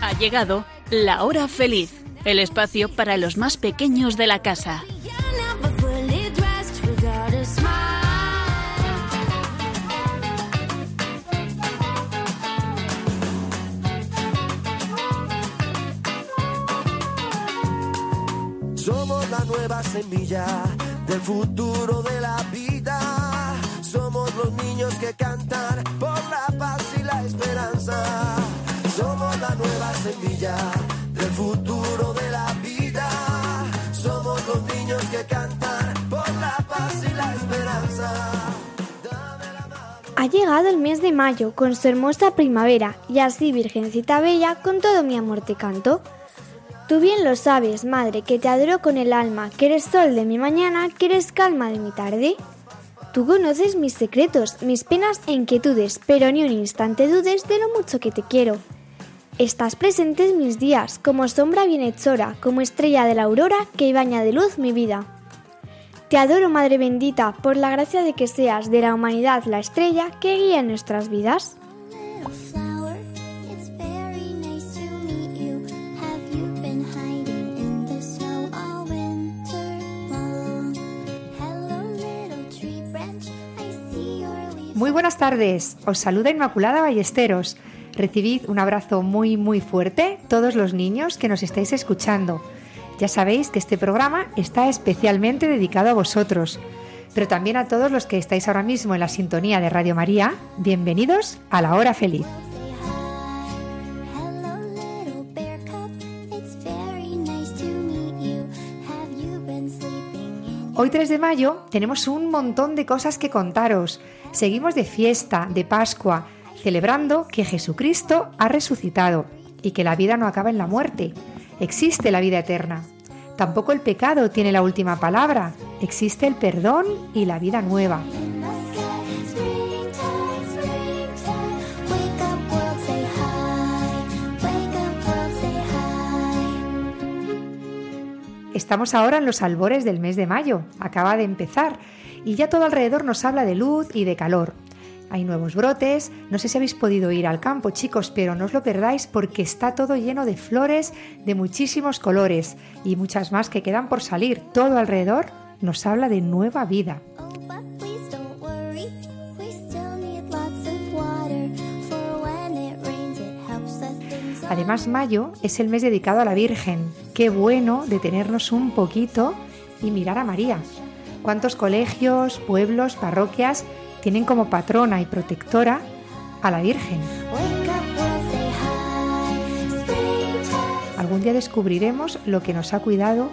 Ha llegado la hora feliz, el espacio para los más pequeños de la casa. Somos la nueva semilla del futuro de la vida. Los niños que cantan por la paz y la esperanza. Somos la nueva semilla del futuro de la vida. Somos los niños que cantan por la paz y la esperanza. Ha llegado el mes de mayo con su hermosa primavera y así Virgencita Bella con todo mi amor te canto. Tú bien lo sabes, madre, que te adoro con el alma, que eres sol de mi mañana, que eres calma de mi tarde. Tú conoces mis secretos, mis penas e inquietudes, pero ni un instante dudes de lo mucho que te quiero. Estás presente en mis días, como sombra bienhechora, como estrella de la aurora que baña de luz mi vida. Te adoro, Madre bendita, por la gracia de que seas de la humanidad la estrella que guía nuestras vidas. Buenas tardes, os saluda Inmaculada Ballesteros. Recibid un abrazo muy muy fuerte todos los niños que nos estáis escuchando. Ya sabéis que este programa está especialmente dedicado a vosotros, pero también a todos los que estáis ahora mismo en la sintonía de Radio María. Bienvenidos a la hora feliz. Hoy 3 de mayo tenemos un montón de cosas que contaros. Seguimos de fiesta, de Pascua, celebrando que Jesucristo ha resucitado y que la vida no acaba en la muerte. Existe la vida eterna. Tampoco el pecado tiene la última palabra. Existe el perdón y la vida nueva. Estamos ahora en los albores del mes de mayo, acaba de empezar, y ya todo alrededor nos habla de luz y de calor. Hay nuevos brotes, no sé si habéis podido ir al campo chicos, pero no os lo perdáis porque está todo lleno de flores de muchísimos colores y muchas más que quedan por salir. Todo alrededor nos habla de nueva vida. Además, mayo es el mes dedicado a la Virgen. Qué bueno detenernos un poquito y mirar a María. ¿Cuántos colegios, pueblos, parroquias tienen como patrona y protectora a la Virgen? Algún día descubriremos lo que nos ha cuidado,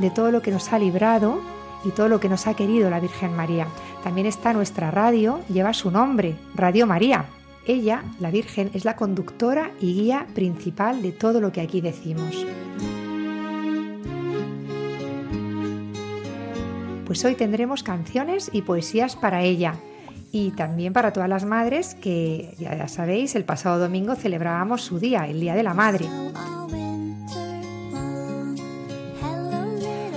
de todo lo que nos ha librado y todo lo que nos ha querido la Virgen María. También está nuestra radio, lleva su nombre, Radio María. Ella, la Virgen, es la conductora y guía principal de todo lo que aquí decimos. Pues hoy tendremos canciones y poesías para ella y también para todas las madres que, ya sabéis, el pasado domingo celebrábamos su día, el Día de la Madre.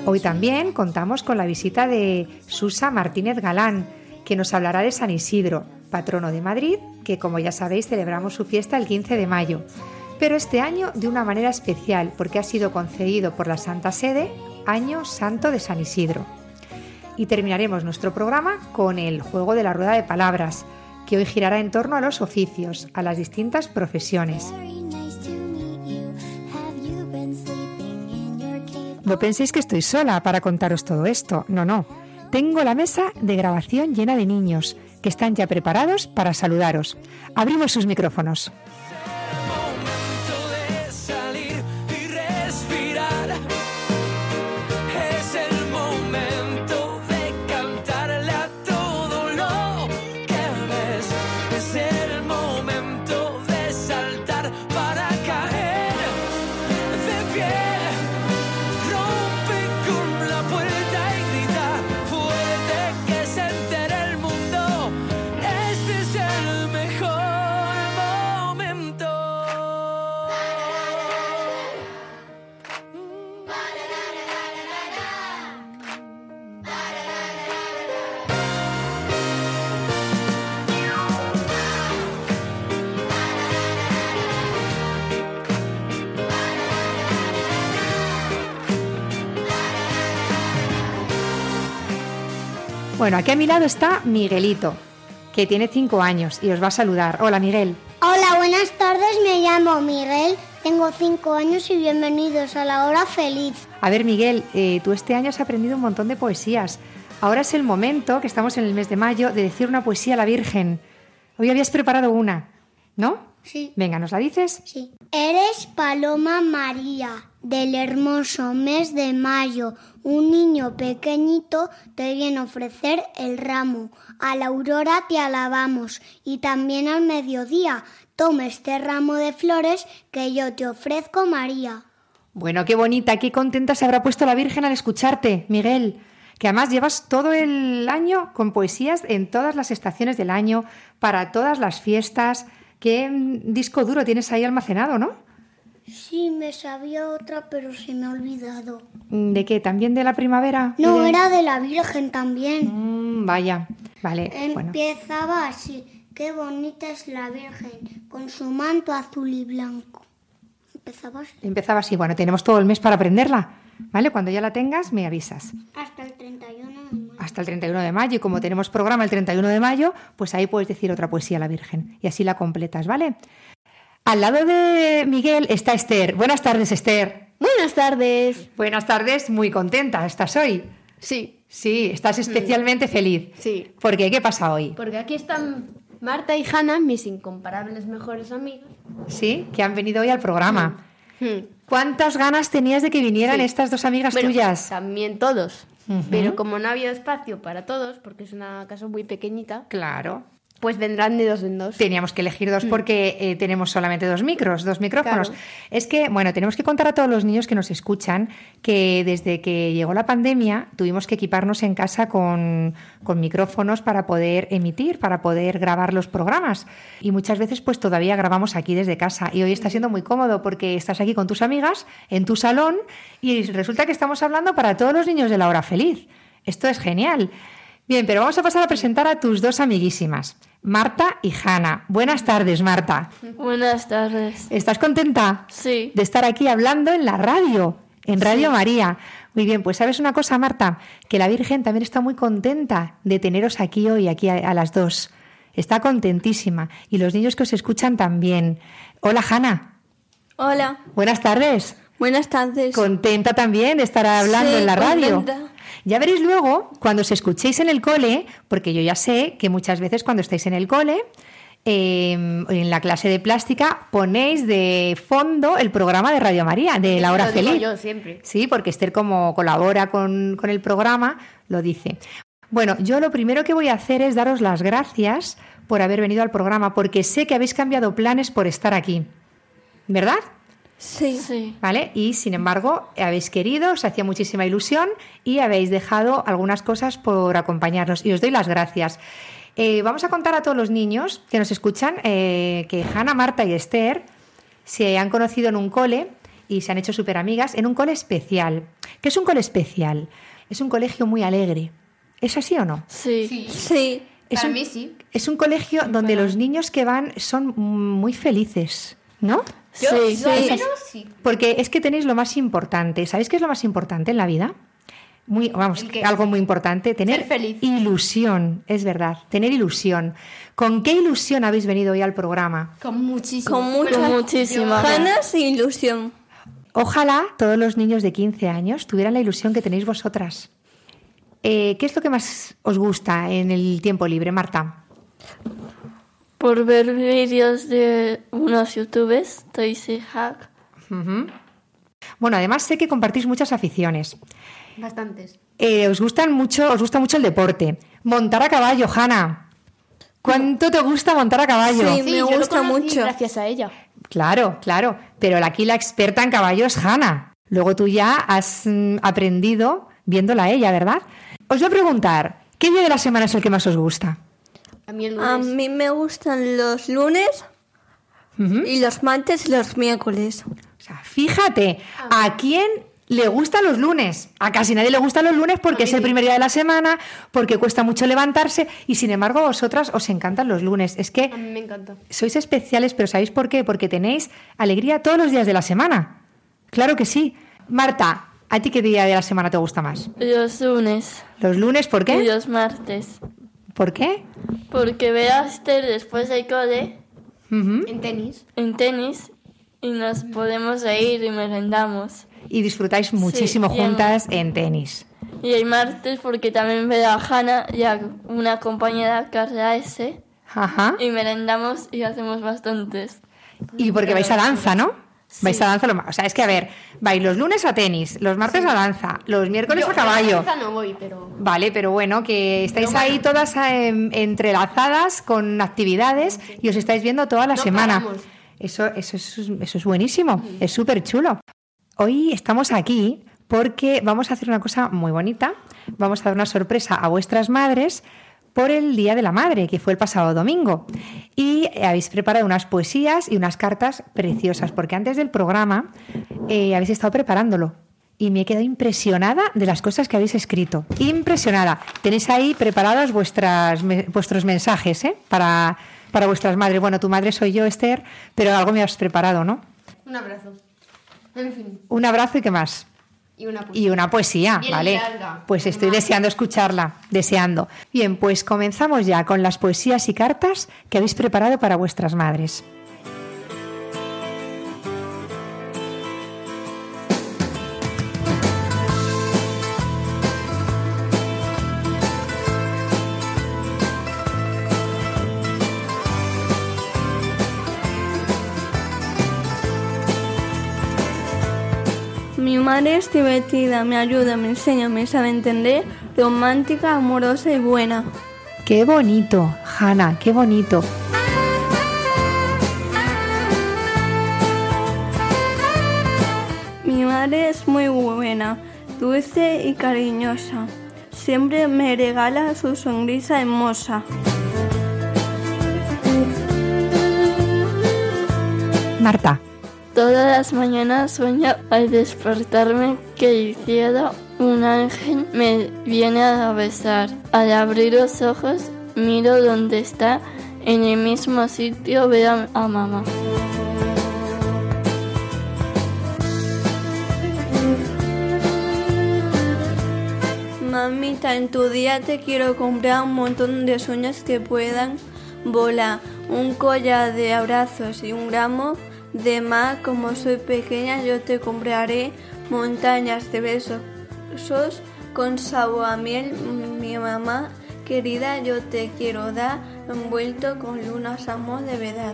Hoy también contamos con la visita de Susa Martínez Galán, que nos hablará de San Isidro, patrono de Madrid, que como ya sabéis celebramos su fiesta el 15 de mayo. Pero este año de una manera especial, porque ha sido concedido por la Santa Sede Año Santo de San Isidro. Y terminaremos nuestro programa con el juego de la rueda de palabras, que hoy girará en torno a los oficios, a las distintas profesiones. No penséis que estoy sola para contaros todo esto, no, no. Tengo la mesa de grabación llena de niños que están ya preparados para saludaros. Abrimos sus micrófonos. Bueno, aquí a mi lado está Miguelito, que tiene cinco años y os va a saludar. Hola, Miguel. Hola, buenas tardes, me llamo Miguel, tengo cinco años y bienvenidos a la hora feliz. A ver, Miguel, eh, tú este año has aprendido un montón de poesías. Ahora es el momento, que estamos en el mes de mayo, de decir una poesía a la Virgen. Hoy habías preparado una, ¿no? Sí. Venga, ¿nos la dices? Sí. Eres Paloma María, del hermoso mes de mayo. Un niño pequeñito te viene a ofrecer el ramo. A la aurora te alabamos y también al mediodía. Toma este ramo de flores que yo te ofrezco, María. Bueno, qué bonita, qué contenta se habrá puesto la Virgen al escucharte, Miguel. Que además llevas todo el año con poesías en todas las estaciones del año, para todas las fiestas. Qué disco duro tienes ahí almacenado, ¿no? Sí, me sabía otra, pero se me ha olvidado. Mm, ¿De qué? ¿También de la primavera? ¿Y No, de- era de la Virgen también. Mm, vaya, vale. Bueno, Empezaba así. Qué bonita es la Virgen, con su manto azul y blanco. Empezaba así. empezaba así. Bueno, tenemos todo el mes para aprenderla, ¿vale? Cuando ya la tengas, me avisas. Hasta el 31 de mayo. Hasta el 31 de mayo, y como tenemos programa el 31 de mayo, pues ahí puedes decir otra poesía a la Virgen, y así la completas, ¿vale? Al lado de Miguel está Esther. Buenas tardes, Esther. Buenas tardes. Buenas tardes, muy contenta. ¿Estás hoy? Sí, Sí, estás especialmente feliz. sí. ¿Por qué? ¿Qué pasa hoy? Porque aquí están Marta y Hanna, mis incomparables mejores amigas. Sí, que han venido hoy al programa. Hmm. ¿Cuántas ganas tenías de que vinieran Sí. estas dos amigas Bueno, tuyas? También todos. Pero como no había espacio para todos, porque es una casa muy pequeñita, Claro. Pues vendrán de dos en dos. Teníamos que elegir dos porque eh, tenemos solamente dos micros, dos micrófonos. Mm. Claro. Es que, bueno, tenemos que contar a todos los niños que nos escuchan que desde que llegó la pandemia tuvimos que equiparnos en casa con, con micrófonos para poder emitir, para poder grabar los programas. Y muchas veces pues todavía grabamos aquí desde casa. Y hoy está siendo muy cómodo porque estás aquí con tus amigas en tu salón y resulta que estamos hablando para todos los niños de la hora feliz. Esto es genial. Bien, pero vamos a pasar a presentar a tus dos amiguísimas, Marta y Hanna. Buenas tardes, Marta. Buenas tardes. ¿Estás contenta Sí. de estar aquí hablando en la radio, en Radio María? Muy bien, pues sabes una cosa, Marta, que la Virgen también está muy contenta de teneros aquí hoy, aquí a, a las dos. Está contentísima. Y los niños que os escuchan también. Hola, Hanna. Hola. Buenas tardes. Buenas tardes. Contenta también de estar hablando Sí, en la radio. contenta. Ya veréis luego, cuando os escuchéis en el cole, porque yo ya sé que muchas veces cuando estáis en el cole, eh, en la clase de plástica, ponéis de fondo el programa de Radio María, de La Hora Lo digo Feliz. yo siempre. Sí, porque Esther como colabora con, con el programa, lo dice. Bueno, yo lo primero que voy a hacer es daros las gracias por haber venido al programa, porque sé que habéis cambiado planes por estar aquí. ¿Verdad? Sí. Sí. ¿Vale? Y sin embargo, habéis querido, os hacía muchísima ilusión y habéis dejado algunas cosas por acompañarnos. Y os doy las gracias. Eh, vamos a contar a todos los niños que nos escuchan eh, que Hanna, Marta y Esther se han conocido en un cole y se han hecho súper amigas en un cole especial. ¿Qué es un cole especial? Es un colegio muy alegre. ¿Es así o no? Sí. Sí. Es Para un, mí sí. es un colegio donde los niños que van son muy felices, ¿no? Sí. Yo al Sí. menos sí. Porque es que tenéis lo más importante. ¿Sabéis qué es lo más importante en la vida? Muy, vamos, algo muy importante, tener Ser feliz. ilusión, es verdad, tener ilusión. ¿Con qué ilusión habéis venido hoy al programa? Con muchísimo. Con mucha, Bueno, muchísima ganas e ilusión. Ojalá todos los niños de 15 años tuvieran la ilusión que tenéis vosotras. Eh, ¿Qué es lo que más os gusta en el tiempo libre, Marta? Por ver vídeos de unos youtubers, Tracy Hack. Bueno, además sé que compartís muchas aficiones. Bastantes. Eh, os gustan mucho, os gusta mucho el deporte. Montar a caballo, Hanna. ¿Cuánto te gusta montar a caballo? Sí. Me yo lo gusta conocí mucho. Gracias a ella. Claro, claro. Pero la- aquí la experta en caballo es Hanna. Luego tú ya has mm, aprendido viéndola a ella, ¿verdad? Os voy a preguntar, ¿qué día de la semana es el que más os gusta? A mí el A lunes. mí me gustan los lunes y los martes y los miércoles. O sea, fíjate, ¿a quién le gustan los lunes? A casi nadie le gustan los lunes porque es el primer día de la semana, porque cuesta mucho levantarse y sin embargo a vosotras os encantan los lunes. Es que A mí me encanta. sois especiales, pero ¿sabéis por qué? Porque tenéis alegría todos los días de la semana. Claro que sí. Marta, ¿A ti qué día de la semana te gusta más? Los lunes ¿Los lunes? ¿Por y qué? los martes. ¿Por qué? Porque veo a Esther después del cole Ujú. En tenis. en tenis y nos podemos reír y merendamos. Y disfrutáis muchísimo en- juntas en tenis. Y el martes porque también veo a Hanna y a una compañera Carla S. Ajá. Y merendamos y hacemos bastantes. Y porque vais a danza, ¿no? Sí. Vais a danza, lo ma- o sea, es que a ver, vais los lunes a tenis, los martes a danza, los miércoles a caballo. Yo no voy, pero... Vale, pero bueno, que estáis ahí todas eh, entrelazadas con actividades y os estáis viendo toda la No semana. paramos. Eso, eso, es, eso es buenísimo, es súper chulo. Hoy estamos aquí porque vamos a hacer una cosa muy bonita. Vamos a dar una sorpresa a vuestras madres por el Día de la Madre, que fue el pasado domingo. Y habéis preparado unas poesías y unas cartas preciosas, porque antes del programa eh, habéis estado preparándolo. Y me he quedado impresionada de las cosas que habéis escrito. Impresionada. Tenéis ahí preparados vuestras, me- vuestros mensajes ¿eh? para, para vuestras madres. Bueno, tu madre soy yo, Esther, pero algo me has preparado, ¿no? Un abrazo. En fin. Un abrazo y qué más. Y una Y una poesía, Bien ¿vale? larga. Pues estoy deseando escucharla, deseando. Bien, pues comenzamos ya con las poesías y cartas que habéis preparado para vuestras madres. Madre es divertida, me ayuda, me enseña, me sabe entender, romántica, amorosa y buena. Qué bonito, Hanna, qué bonito. Mi madre es muy buena, dulce y cariñosa. Siempre me regala su sonrisa hermosa. Marta, Todas las mañanas sueño al despertarme que hiciera un ángel me viene a besar. Al abrir los ojos miro dónde está, en el mismo sitio veo a- a mamá. Mamita, en tu día te quiero comprar un montón de sueños que puedan volar, un collar de abrazos y un gramo de más. Como soy pequeña, yo te compraré montañas de besos con sabor a miel. Mi mamá querida, yo te quiero dar envuelto con lunas amor de verdad.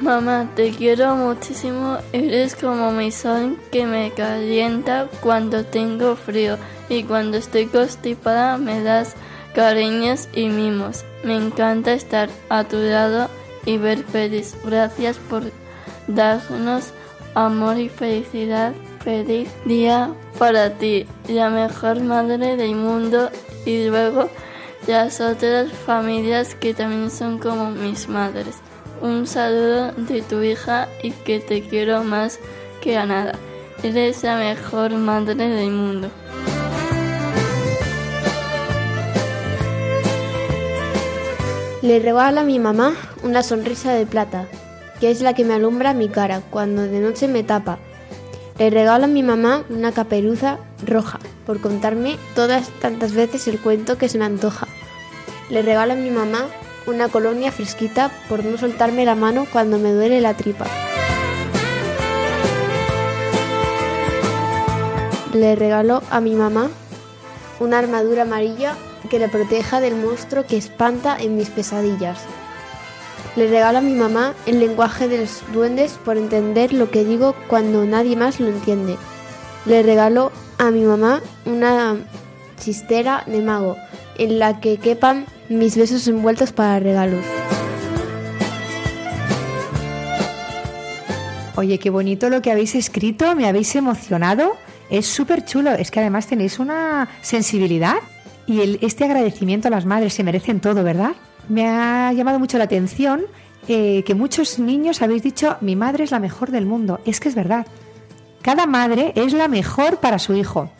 Mamá, te quiero muchísimo. Eres como mi sol que me calienta cuando tengo frío y cuando estoy constipada me das cariños y mimos. Me encanta estar a tu lado y ver feliz. Gracias por darnos amor y felicidad. Feliz día para ti, la mejor madre del mundo y luego las otras familias que también son como mis madres. Un saludo de tu hija y que te quiero más que a nada. Eres la mejor madre del mundo. Le regalo a mi mamá una sonrisa de plata, que es la que me alumbra mi cara cuando de noche me tapa. Le regalo a mi mamá una caperuza roja por contarme todas tantas veces el cuento que se me antoja. Le regalo a mi mamá una colonia fresquita por no soltarme la mano cuando me duele la tripa. Le regalo a mi mamá una armadura amarilla que le proteja del monstruo que espanta en mis pesadillas. Le regalo a mi mamá el lenguaje de los duendes por entender lo que digo cuando nadie más lo entiende. Le regalo a mi mamá una chistera de mago en la que quepan mis besos envueltos para regalos. Oye, qué bonito lo que habéis escrito, me habéis emocionado. Es súper chulo, es que además tenéis una sensibilidad y el- este agradecimiento a las madres se merecen todo, ¿verdad? Me ha llamado mucho la atención eh, que muchos niños habéis dicho, mi madre es la mejor del mundo. Es que es verdad. Cada madre es la mejor para su hijo.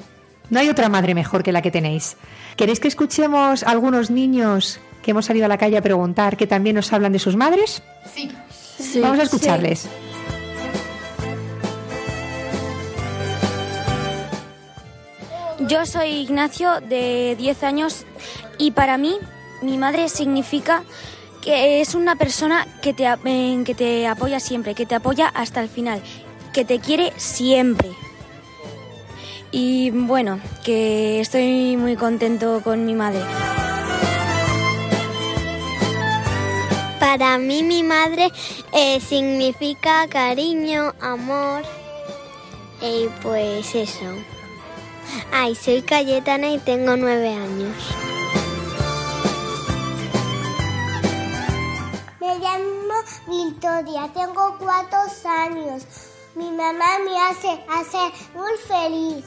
No hay otra madre mejor que la que tenéis. ¿Queréis que escuchemos a algunos niños que hemos salido a la calle a preguntar que también nos hablan de sus madres? Sí. Vamos a escucharles. Yo soy Ignacio, de 10 años, y para mí, mi madre significa que es una persona que te, que te apoya siempre, que te apoya hasta el final, que te quiere siempre. Y bueno, que estoy muy contento con mi madre. Para mí mi madre eh, significa cariño, amor y pues eso. Ay, soy Cayetana y tengo nueve años. Me llamo Victoria, tengo cuatro años. Mi mamá me hace hacer muy feliz.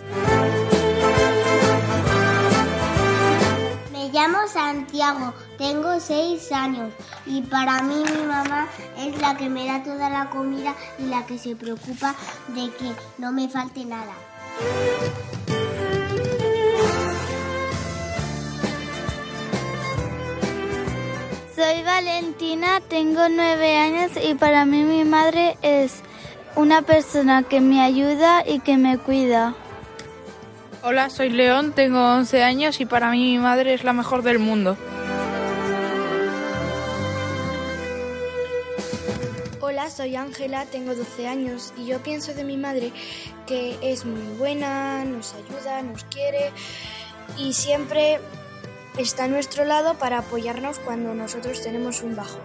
Me llamo Santiago, tengo seis años y para mí mi mamá es la que me da toda la comida y la que se preocupa de que no me falte nada. Soy Valentina, tengo nueve años y para mí mi madre es una persona que me ayuda y que me cuida. Hola, soy León, tengo 11 años y para mí mi madre es la mejor del mundo. Hola, soy Ángela, tengo 12 años y yo pienso de mi madre que es muy buena, nos ayuda, nos quiere y siempre está a nuestro lado para apoyarnos cuando nosotros tenemos un bajo.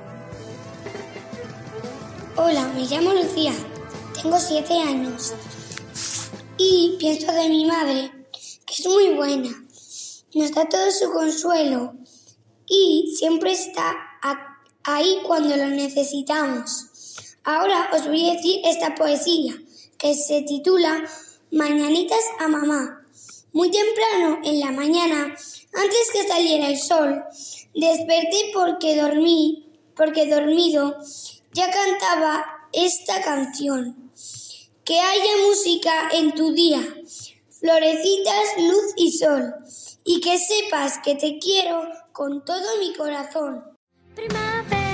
Hola, me llamo Lucía, tengo siete años y pienso de mi madre que es muy buena, nos da todo su consuelo y siempre está ahí cuando lo necesitamos. Ahora os voy a decir esta poesía que se titula Mañanitas a mamá. Muy temprano en la mañana, antes que saliera el sol, desperté porque dormí, porque dormido ya cantaba esta canción. Que haya música en tu día, florecitas, luz y sol, y que sepas que te quiero con todo mi corazón. Primavera,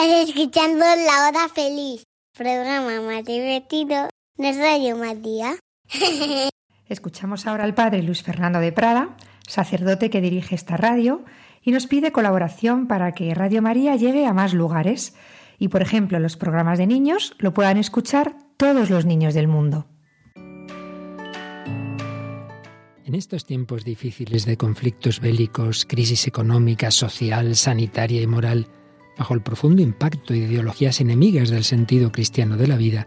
Estás escuchando La Hora Feliz, programa más divertido de Radio María. Escuchamos ahora al padre Luis Fernando de Prada, sacerdote que dirige esta radio, y nos pide colaboración para que Radio María llegue a más lugares y, por ejemplo, los programas de niños lo puedan escuchar todos los niños del mundo. En estos tiempos difíciles de conflictos bélicos, crisis económica, social, sanitaria y moral, bajo el profundo impacto de ideologías enemigas del sentido cristiano de la vida,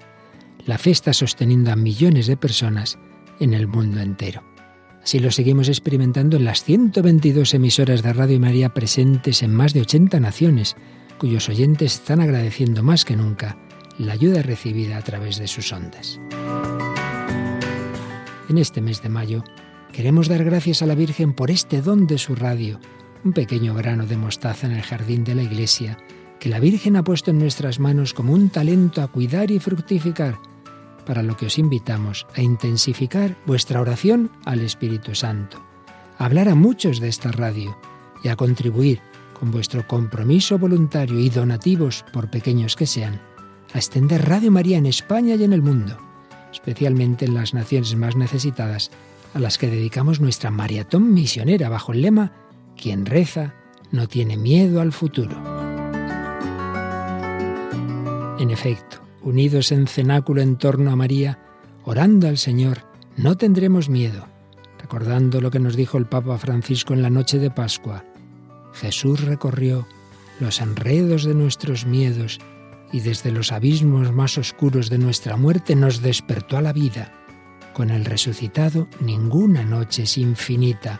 la fe está sosteniendo a millones de personas en el mundo entero. Así lo seguimos experimentando en las 122 emisoras de Radio María presentes en más de 80 naciones, cuyos oyentes están agradeciendo más que nunca la ayuda recibida a través de sus ondas. En este mes de mayo queremos dar gracias a la Virgen por este don de su radio, un pequeño grano de mostaza en el jardín de la iglesia, que la Virgen ha puesto en nuestras manos como un talento a cuidar y fructificar, para lo que os invitamos a intensificar vuestra oración al Espíritu Santo, a hablar a muchos de esta radio y a contribuir con vuestro compromiso voluntario y donativos, por pequeños que sean, a extender Radio María en España y en el mundo, especialmente en las naciones más necesitadas, a las que dedicamos nuestra maratón misionera bajo el lema Quien reza no tiene miedo al futuro. En efecto, unidos en cenáculo en torno a María, orando al Señor, no tendremos miedo, recordando lo que nos dijo el Papa Francisco en la noche de Pascua. Jesús recorrió los enredos de nuestros miedos y desde los abismos más oscuros de nuestra muerte nos despertó a la vida. Con el resucitado ninguna noche es infinita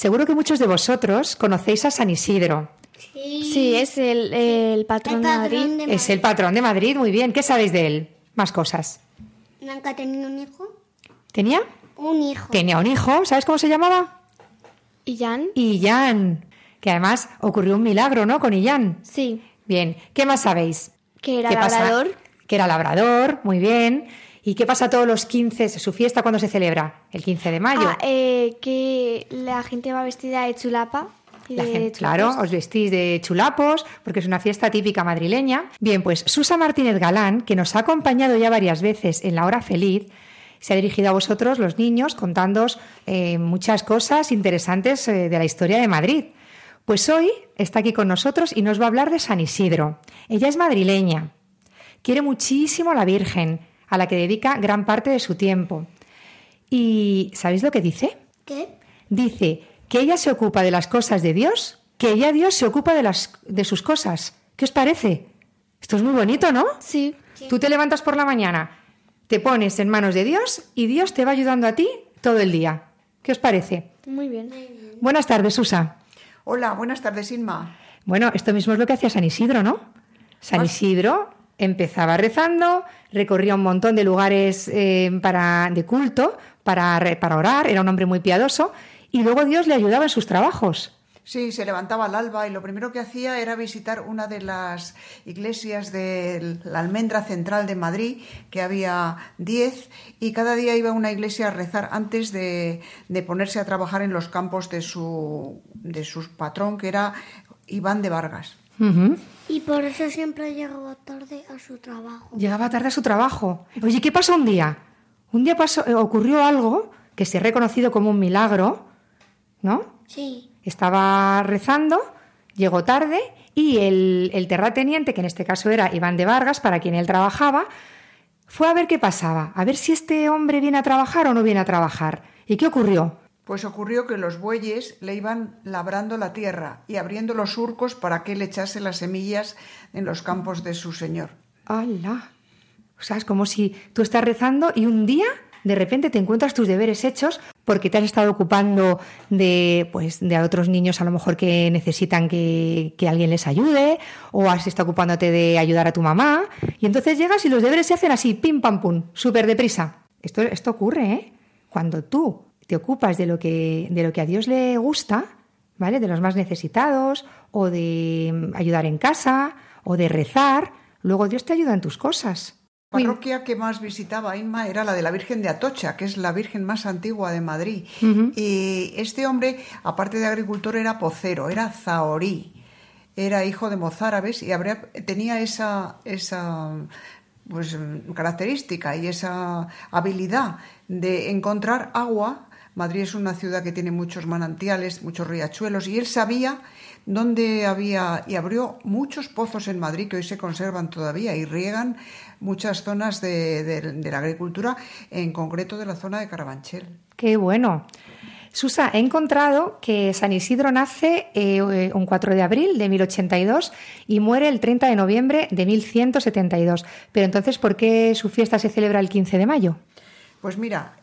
Seguro que muchos de vosotros conocéis a San Isidro. Sí, es el, el patrón de Madrid. Es el patrón de Madrid, muy bien. ¿Qué sabéis de él? Más cosas. ¿Nunca ha tenido un hijo? ¿Tenía? Un hijo. Tenía un hijo, ¿sabes cómo se llamaba? Illán. Illán. Que además ocurrió un milagro, ¿no? Con Illán. Sí. Bien. ¿Qué más sabéis? Que era labrador. Que era labrador, muy bien. ¿Y qué pasa todos los 15? ¿Su fiesta cuándo se celebra? El 15 de mayo. Ah, eh, que la gente va vestida de chulapa. y La de gente- chulapos. claro, os vestís de chulapos, porque es una fiesta típica madrileña. Bien, pues Susa Martínez Galán, que nos ha acompañado ya varias veces en la hora feliz, se ha dirigido a vosotros, los niños, contándoos eh, muchas cosas interesantes eh, de la historia de Madrid. Pues hoy está aquí con nosotros y nos va a hablar de San Isidro. Ella es madrileña, quiere muchísimo a la Virgen, a la que dedica gran parte de su tiempo. ¿Y sabéis lo que dice? ¿Qué? Dice que ella se ocupa de las cosas de Dios, que ella Dios se ocupa de, las, de sus cosas. ¿Qué os parece? Esto es muy bonito, ¿no? Sí. Tú te levantas por la mañana, te pones en manos de Dios y Dios te va ayudando a ti todo el día. ¿Qué os parece? Muy bien. Buenas tardes, Susa. Hola, buenas tardes, Inma. Bueno, esto mismo es lo que hacía San Isidro, ¿no? San Isidro empezaba rezando, recorría un montón de lugares eh, para, de culto para, para orar, era un hombre muy piadoso, y luego Dios le ayudaba en sus trabajos. Sí, se levantaba al alba y lo primero que hacía era visitar una de las iglesias de la almendra central de Madrid, que había 10, y cada día iba a una iglesia a rezar antes de, de ponerse a trabajar en los campos de su, de su patrón, que era Iván de Vargas. Ujú. Y por eso siempre llegaba tarde a su trabajo. Llegaba tarde a su trabajo. Oye, ¿qué pasó un día? Un día pasó, eh, ocurrió algo que se ha reconocido como un milagro, ¿no? Sí. Estaba rezando, llegó tarde y el, el terrateniente, que en este caso era Iván de Vargas, para quien él trabajaba, fue a ver qué pasaba, a ver si este hombre viene a trabajar o no viene a trabajar. ¿Y qué ocurrió? Pues ocurrió que los bueyes le iban labrando la tierra y abriendo los surcos para que él echase las semillas en los campos de su señor. ¡Hala! O sea, es como si tú estás rezando y un día de repente te encuentras tus deberes hechos porque te has estado ocupando de, pues, de otros niños a lo mejor que necesitan que, que alguien les ayude o has estado ocupándote de ayudar a tu mamá y entonces llegas y los deberes se hacen así, pim pam pum, súper deprisa. Esto, esto ocurre, ¿eh? Cuando tú te ocupas de lo, que, de lo que a Dios le gusta, ¿vale? De los más necesitados o de ayudar en casa o de rezar, luego Dios te ayuda en tus cosas. La parroquia que más visitaba Inma era la de la Virgen de Atocha, que es la Virgen más antigua de Madrid. Y este hombre, aparte de agricultor, era pocero, era zahorí, era hijo de mozárabes y habría, tenía esa, esa pues, característica y esa habilidad de encontrar agua. Madrid es una ciudad que tiene muchos manantiales, muchos riachuelos, y él sabía dónde había, y abrió muchos pozos en Madrid que hoy se conservan todavía y riegan muchas zonas de, de- de la agricultura, en concreto de la zona de Carabanchel. Qué bueno. Susa, he encontrado que San Isidro nace eh, un 4 de abril de 1082 y muere el 30 de noviembre de 1172. Pero entonces, ¿por qué su fiesta se celebra el 15 de mayo? Pues mira,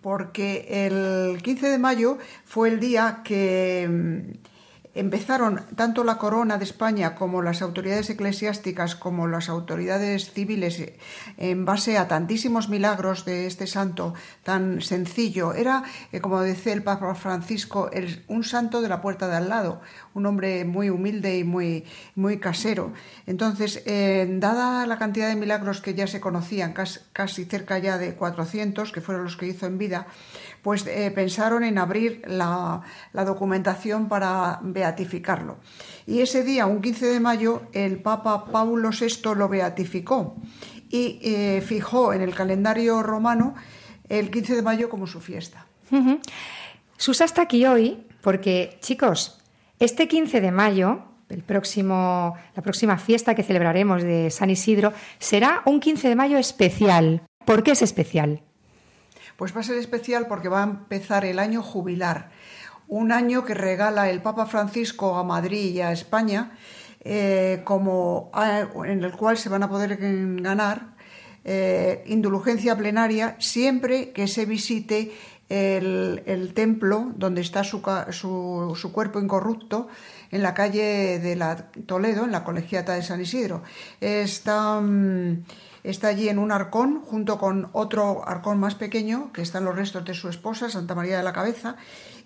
porque el 15 de mayo fue el día que mm, empezaron tanto la corona de España como las autoridades eclesiásticas como las autoridades civiles eh, en base a tantísimos milagros de este santo tan sencillo. Era, eh, como decía el Papa Francisco, un santo de la puerta de al lado, un hombre muy humilde y muy, muy casero. Entonces, dada la cantidad de milagros que ya se conocían, casi, cerca ya de 400, que fueron los que hizo en vida, pues eh, pensaron en abrir la, la documentación para beatificarlo. Y ese día, un 15 de mayo, el Papa Paulo VI lo beatificó y eh, fijó en el calendario romano el 15 de mayo como su fiesta. Ujú. Susa está aquí hoy porque, chicos, este 15 de mayo, el próximo, la próxima fiesta que celebraremos de San Isidro, será un 15 de mayo especial. ¿Por qué es especial? Pues va a ser especial porque va a empezar el año jubilar, un año que regala el Papa Francisco a Madrid y a España, eh, como ah, en el cual se van a poder ganar eh, indulgencia plenaria siempre que se visite el, templo donde está su- su cuerpo incorrupto en la calle de la Toledo, en la colegiata de San Isidro. Está, mm, está allí en un arcón junto con otro arcón más pequeño que están los restos de su esposa, Santa María de la Cabeza,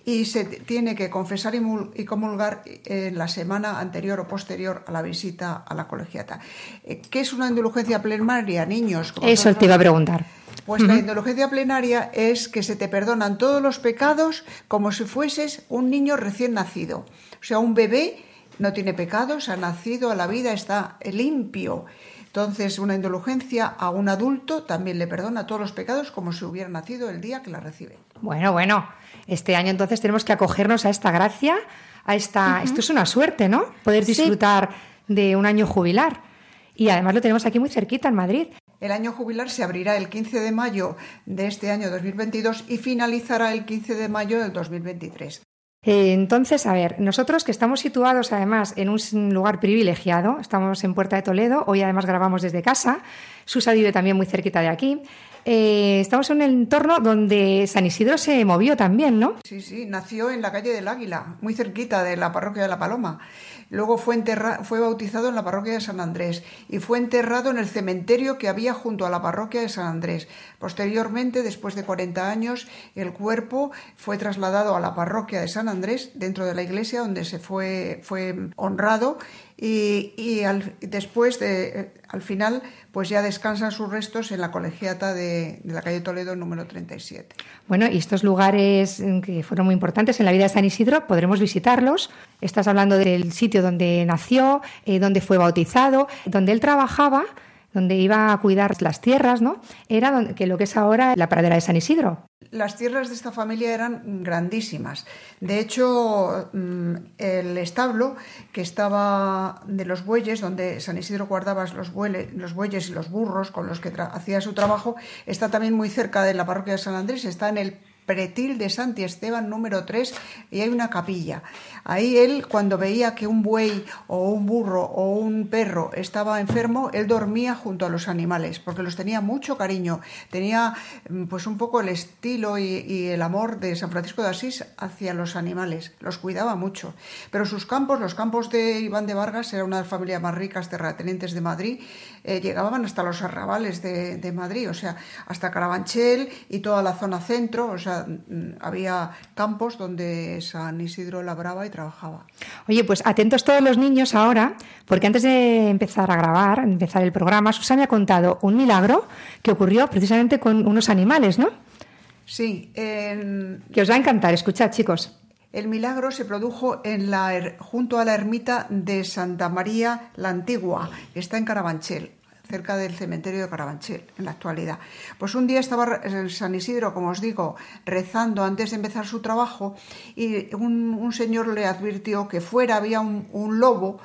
y se tiene que confesar y mul- y comulgar en la semana anterior o posterior a la visita a la colegiata. Eh, ¿Qué es una indulgencia plenaria, niños? Eso te iba a preguntar. pues la indulgencia plenaria es que se te perdonan todos los pecados como si fueses un niño recién nacido. O sea, un bebé no tiene pecados, ha nacido a la vida, está limpio. Entonces, una indulgencia a un adulto también le perdona todos los pecados como si hubiera nacido el día que la recibe. Bueno, bueno, este año entonces tenemos que acogernos a esta gracia, a esta... Esto es una suerte, ¿no? Poder Sí. disfrutar de un año jubilar. Y además lo tenemos aquí muy cerquita, en Madrid. El año jubilar se abrirá el 15 de mayo de este año 2022 y finalizará el 15 de mayo del 2023. Eh, Entonces, a ver, nosotros que estamos situados además en un lugar privilegiado, estamos en Puerta de Toledo, hoy además grabamos desde casa, Susa vive también muy cerquita de aquí, eh, estamos en un entorno donde San Isidro se movió también, ¿no? Sí, sí, nació en la calle del Águila, muy cerquita de la parroquia de la Paloma. Luego fue, fue bautizado en la parroquia de San Andrés y fue enterrado en el cementerio que había junto a la parroquia de San Andrés. Posteriormente, después de 40 años, el cuerpo fue trasladado a la parroquia de San Andrés, dentro de la iglesia, donde se fue, fue honrado y, y al- después, de, eh, al final, pues ya descansan sus restos en la colegiata de, la calle Toledo número 37. Bueno, y estos lugares mm, que fueron muy importantes en la vida de San Isidro, podremos visitarlos. Estás hablando del sitio donde nació, eh, donde fue bautizado, donde él trabajaba, donde iba a cuidar las tierras, ¿no? Era donde, que lo que es ahora la pradera de San Isidro. Las tierras de esta familia eran grandísimas. De hecho, mm, el establo que estaba de los bueyes, donde San Isidro guardaba los, los bueyes y los burros con los que hacía su trabajo, está también muy cerca de la parroquia de San Andrés, está en el pretil de Santi Esteban número 3 y hay una capilla. Ahí él, cuando veía que un buey o un burro o un perro estaba enfermo, él dormía junto a los animales porque los tenía mucho cariño. Tenía mm, pues un poco el estilo y, el amor de San Francisco de Asís hacia los animales. Los cuidaba mucho. Pero sus campos, los campos de Iván de Vargas, era una de las familias más ricas terratenientes de Madrid, eh, llegaban hasta los arrabales de, de Madrid, o sea, hasta Carabanchel y toda la zona centro, o sea, mm, había campos donde San Isidro labraba y trabajaba. Oye, pues atentos todos los niños ahora, porque antes de empezar a grabar, empezar el programa, Susana me ha contado un milagro que ocurrió precisamente con unos animales, ¿no? Sí, en- Que os va a encantar. Escuchad, chicos. El milagro se produjo en la, junto a la ermita de Santa María la Antigua, que está en Carabanchel, cerca del cementerio de Carabanchel, en la actualidad. Pues un día estaba re- San Isidro, como os digo, rezando antes de empezar su trabajo y un, un señor le advirtió que fuera había un, lobo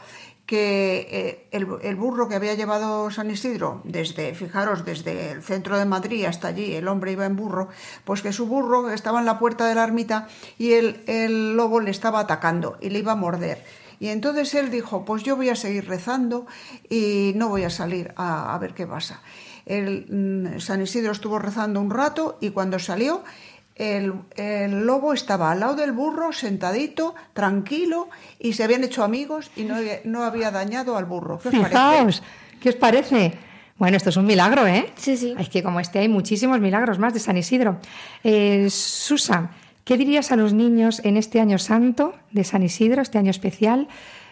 que eh, el, burro que había llevado San Isidro, desde, fijaros, desde el centro de Madrid hasta allí, el hombre iba en burro, pues que su burro estaba en la puerta de la ermita y el lobo le estaba atacando y le iba a morder. Y entonces él dijo, pues yo voy a seguir rezando y no voy a salir a, a ver qué pasa. El, mm, San Isidro estuvo rezando un rato y cuando salió, el, el lobo estaba al lado del burro, sentadito, tranquilo, y se habían hecho amigos y no, había- no había dañado al burro. ¿Qué os parece? Fijaos, ¿qué os parece? Bueno, esto es un milagro, ¿eh? Sí, sí. Es que como este hay muchísimos milagros más de San Isidro. Eh, Susan, ¿qué dirías a los niños en este año santo de San Isidro, este año especial,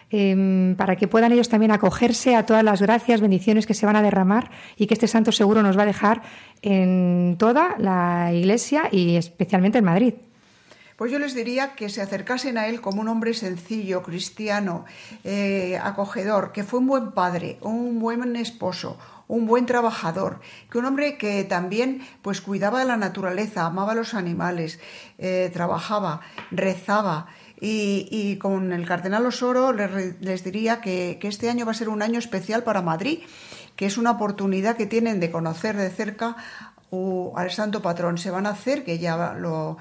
em, para que puedan ellos también acogerse a todas las gracias, bendiciones que se van a derramar y que este santo seguro nos va a dejar en toda la iglesia y especialmente en Madrid? Pues yo les diría que se acercasen a él como un hombre sencillo, cristiano, eh, acogedor, que fue un buen padre, un buen esposo, un buen trabajador, que un hombre que también pues cuidaba de la naturaleza, amaba a los animales, eh, trabajaba, rezaba. Y, con el cardenal Osoro les, les diría que, que este año va a ser un año especial para Madrid, que es una oportunidad que tienen de conocer de cerca o al santo patrón. Se van a hacer, que ya lo,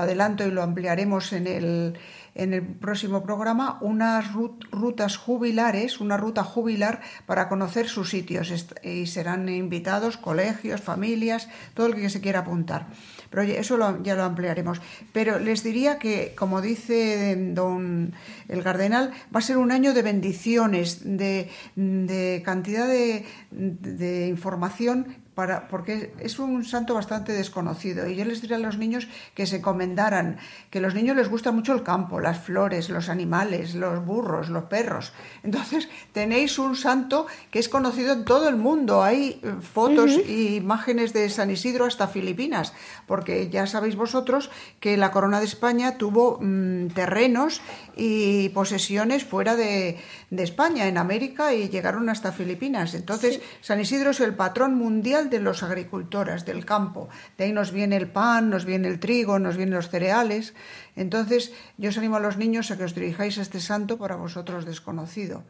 adelanto y lo ampliaremos en el, en el próximo programa, unas rut- rutas jubilares, una ruta jubilar para conocer sus sitios y serán invitados colegios, familias, todo el que se quiera apuntar. Pero eso lo- ya lo ampliaremos. Pero les diría que, como dice don el cardenal, va a ser un año de bendiciones, de, de cantidad de, de información para, porque es un santo bastante desconocido y yo les diría a los niños que se encomendaran, que a los niños les gusta mucho el campo, las flores, los animales, los burros, los perros. Entonces tenéis un santo que es conocido en todo el mundo. Hay fotos y imágenes de San Isidro hasta Filipinas, porque ya sabéis vosotros que la corona de España tuvo mm, terrenos y posesiones fuera de, de España, en América, y llegaron hasta Filipinas. Entonces, San Isidro es el patrón mundial de los agricultores, del campo. De ahí nos viene el pan, nos viene el trigo, nos vienen los cereales. Entonces, yo os animo a los niños a que os dirijáis a este santo para vosotros desconocido.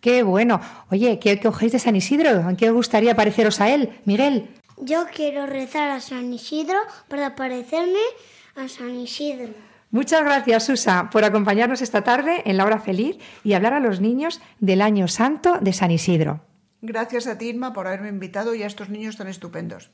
Qué bueno. Oye, ¿qué cogéis de San Isidro? ¿En qué os gustaría pareceros a él? Miguel. Yo quiero rezar a San Isidro para parecerme a San Isidro. Muchas gracias, Susa, por acompañarnos esta tarde en La Hora Feliz y hablar a los niños del Año Santo de San Isidro. Gracias a ti, Irma, por haberme invitado y a estos niños tan estupendos.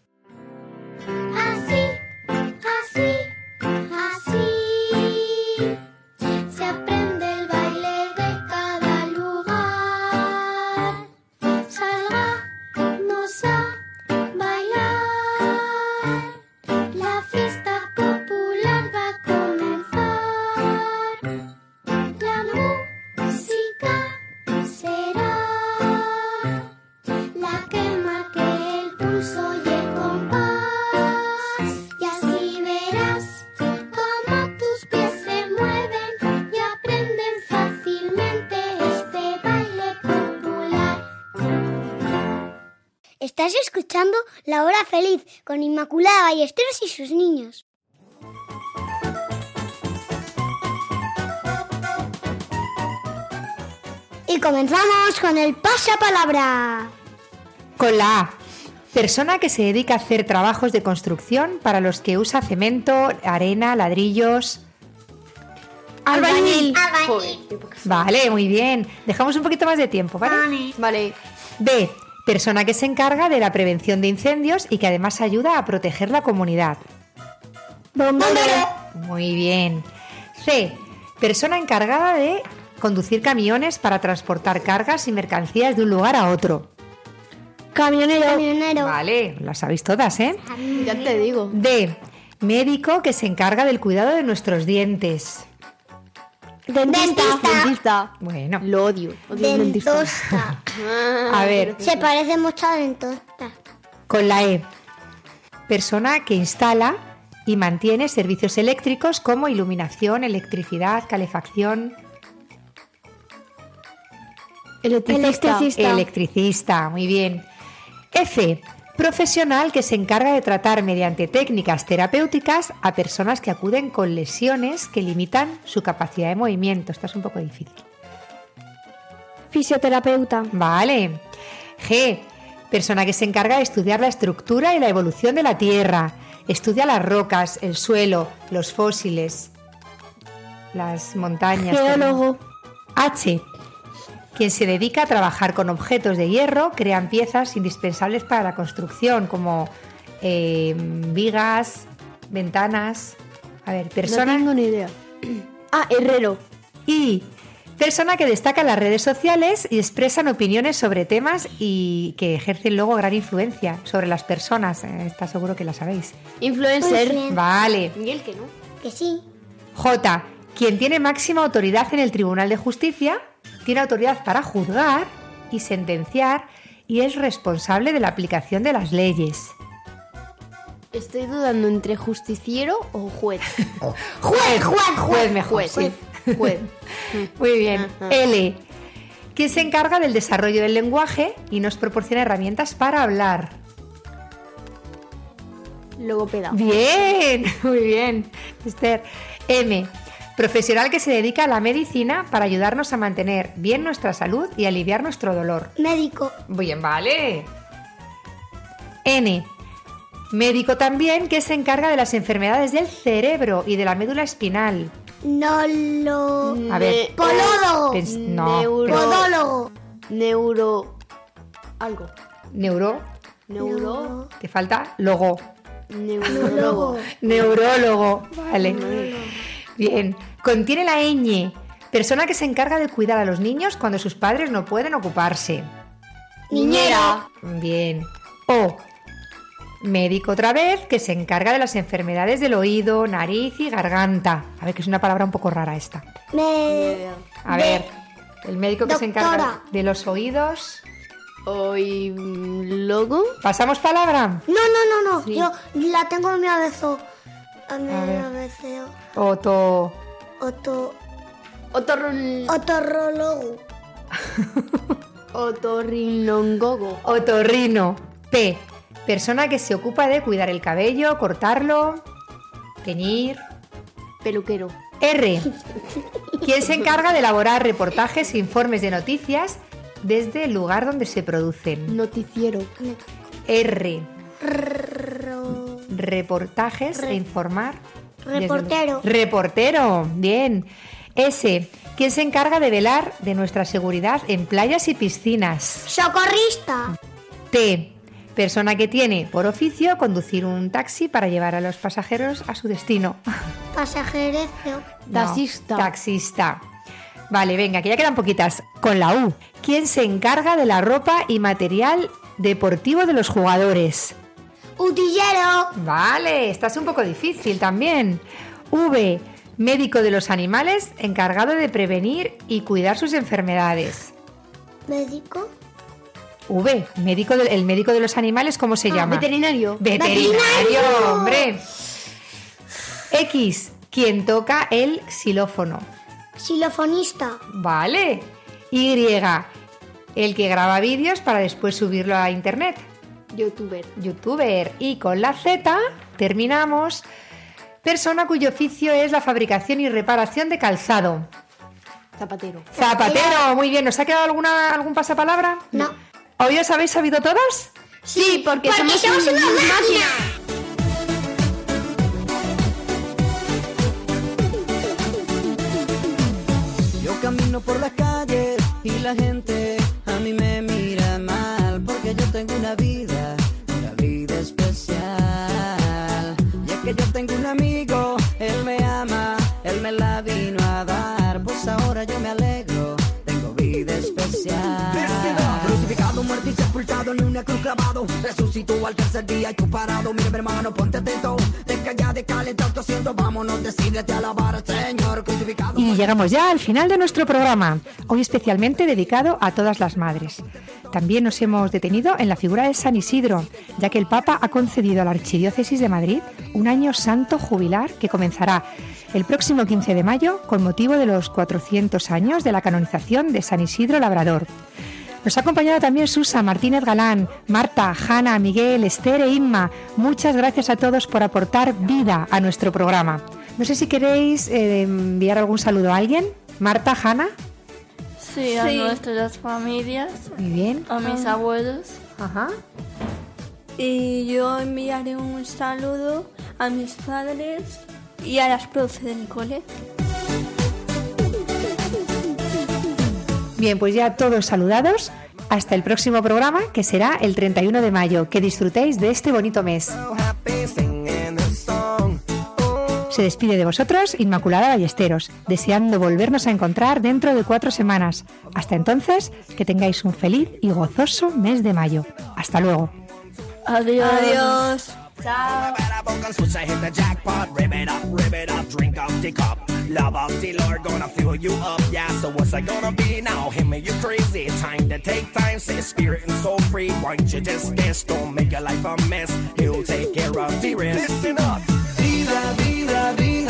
La Hora Feliz con Inmaculada Ballesteros y sus niños. Y comenzamos con el pasapalabra. Con la A. Persona que se dedica a hacer trabajos de construcción para los que usa cemento, arena, ladrillos. Albañil. Vale, muy bien. Dejamos un poquito más de tiempo, ¿vale? Vale. B. Persona que se encarga de la prevención de incendios y que además ayuda a proteger la comunidad. Bombero. Muy bien. C. Persona encargada de conducir camiones para transportar cargas y mercancías de un lugar a otro. Camionero. Camionero. Vale, las sabéis todas, ¿eh? Ya te digo. D. Médico que se encarga del cuidado de nuestros dientes. Dentista. Dentista. Bueno, Lo odio. Odio el dentista. Dentosta. a ver, Se parece mucho a dentosta. con la E. Persona que instala y mantiene servicios eléctricos como iluminación, electricidad, calefacción. Electricista. Electricista. Electricista, muy bien. F. Profesional que se encarga de tratar mediante técnicas terapéuticas a personas que acuden con lesiones que limitan su capacidad de movimiento. Esta es un poco difícil. Fisioterapeuta. Vale. G. Persona que se encarga de estudiar la estructura y la evolución de la Tierra. Estudia las rocas, el suelo, los fósiles, las montañas. Geólogo. H. Quien se dedica a trabajar con objetos de hierro, crean piezas indispensables para la construcción, como eh, vigas, ventanas. A ver, persona. No tengo ni idea. Ah, herrero. Y persona que destaca en las redes sociales y expresan opiniones sobre temas y que ejercen luego gran influencia sobre las personas. Eh, Está seguro que la sabéis. Influencer. Bien. Vale. Y el que no. Que sí. J. Quien tiene máxima autoridad en el Tribunal de Justicia, tiene autoridad para juzgar y sentenciar y es responsable de la aplicación de las leyes. Estoy dudando entre justiciero o juez. Juez, juez, juez mejor. Juez. sí. Juez. Muy bien. Ajá. L. Quien se encarga del desarrollo del lenguaje y nos proporciona herramientas para hablar. Logopeda. Bien, muy bien, Esther. M. Profesional que se dedica a la medicina para ayudarnos a mantener bien nuestra salud y aliviar nuestro dolor. Médico. Bien, vale. N. Médico también que se encarga de las enfermedades del cerebro y de la médula espinal. No lo. A ver. Podólogo. Pens- no. Neuro- Podólogo. Neuro. Algo. Neuro. Neuro. Te falta logo. Neurólogo. Neurólogo. Vale. Bien. Contiene la ñ. Persona que se encarga de cuidar a los niños cuando sus padres no pueden ocuparse. Niñera. Bien. O. Médico otra vez que se encarga de las enfermedades del oído, nariz y garganta. A ver, que es una palabra un poco rara esta. Me. A ver, el médico que se encarga de los oídos. Oílogo. ¿Pasamos palabra? No, no, no, no. Sí. Yo la tengo en mi abezo. A mi abeceo. Oto. Oto. Otorrol- Otorrólogo. Otorrinongogo. Otorrino. P. Persona que se ocupa de cuidar el cabello, cortarlo, teñir. Peluquero. R. Quien se encarga de elaborar reportajes e informes de noticias desde el lugar donde se producen. Noticiero. R. Reportajes e informar. Desde Reportero. Reportero. Bien. S. Quien se encarga de velar de nuestra seguridad en playas y piscinas. Socorrista. T. Persona que tiene por oficio conducir un taxi para llevar a los pasajeros a su destino. Pasajerecio. No, Taxista. taxista. Vale, venga, que ya quedan poquitas. Con la U. ¿Quién se encarga de la ropa y material deportivo de los jugadores? Utillero. Vale, estás un poco difícil también. V. Médico de los animales encargado de prevenir y cuidar sus enfermedades. Médico. V. Médico de- el médico de los animales, ¿cómo se llama? Veterinario. Veterinario, ¡Veterinario! hombre. X. Quien toca el xilófono. Xilofonista. Vale. Y. El que graba vídeos para después subirlo a internet. Youtuber. Youtuber. Y con la Z terminamos. Persona cuyo oficio es la fabricación y reparación de calzado. Zapatero. Zapatero, muy bien. ¿Nos ha quedado alguna, algún pasapalabra? No. ¿Hoy os habéis sabido todas? Sí, porque, Porque somos una máquina. Yo camino por las calles y la gente y. Y llegamos ya al final de nuestro programa, hoy especialmente dedicado a todas las madres. También nos hemos detenido en la figura de San Isidro, ya que el Papa ha concedido a la Archidiócesis de Madrid un año santo jubilar que comenzará el próximo 15 de mayo con motivo de los 400 años de la canonización de San Isidro Labrador. Nos ha acompañado también Susa, Martínez Galán, Marta, Hanna, Miguel, Esther e Inma. Muchas gracias a todos por aportar vida a nuestro programa. No sé si queréis eh, enviar algún saludo a alguien. Marta, Hanna. Sí, a Sí. nuestras familias, Muy bien. a mis Ah. abuelos. Ajá. Y yo enviaré un saludo a mis padres y a las profes del cole. Bien, pues ya todos saludados. Hasta el próximo programa, que será el 31 de mayo. Que disfrutéis de este bonito mes. Se despide de vosotros Inmaculada Ballesteros, deseando volvernos a encontrar dentro de cuatro semanas. Hasta entonces, que tengáis un feliz y gozoso mes de mayo. Hasta luego. Adiós. Adiós. Chao. Love of the Lord gonna fill you up, yeah. So what's I gonna be now? Him and you crazy. Time to take time, say spirit and soul free. Why don't you just guess? Don't make your life a mess. He'll take care of the rest. Listen up. Vida, vida, vida,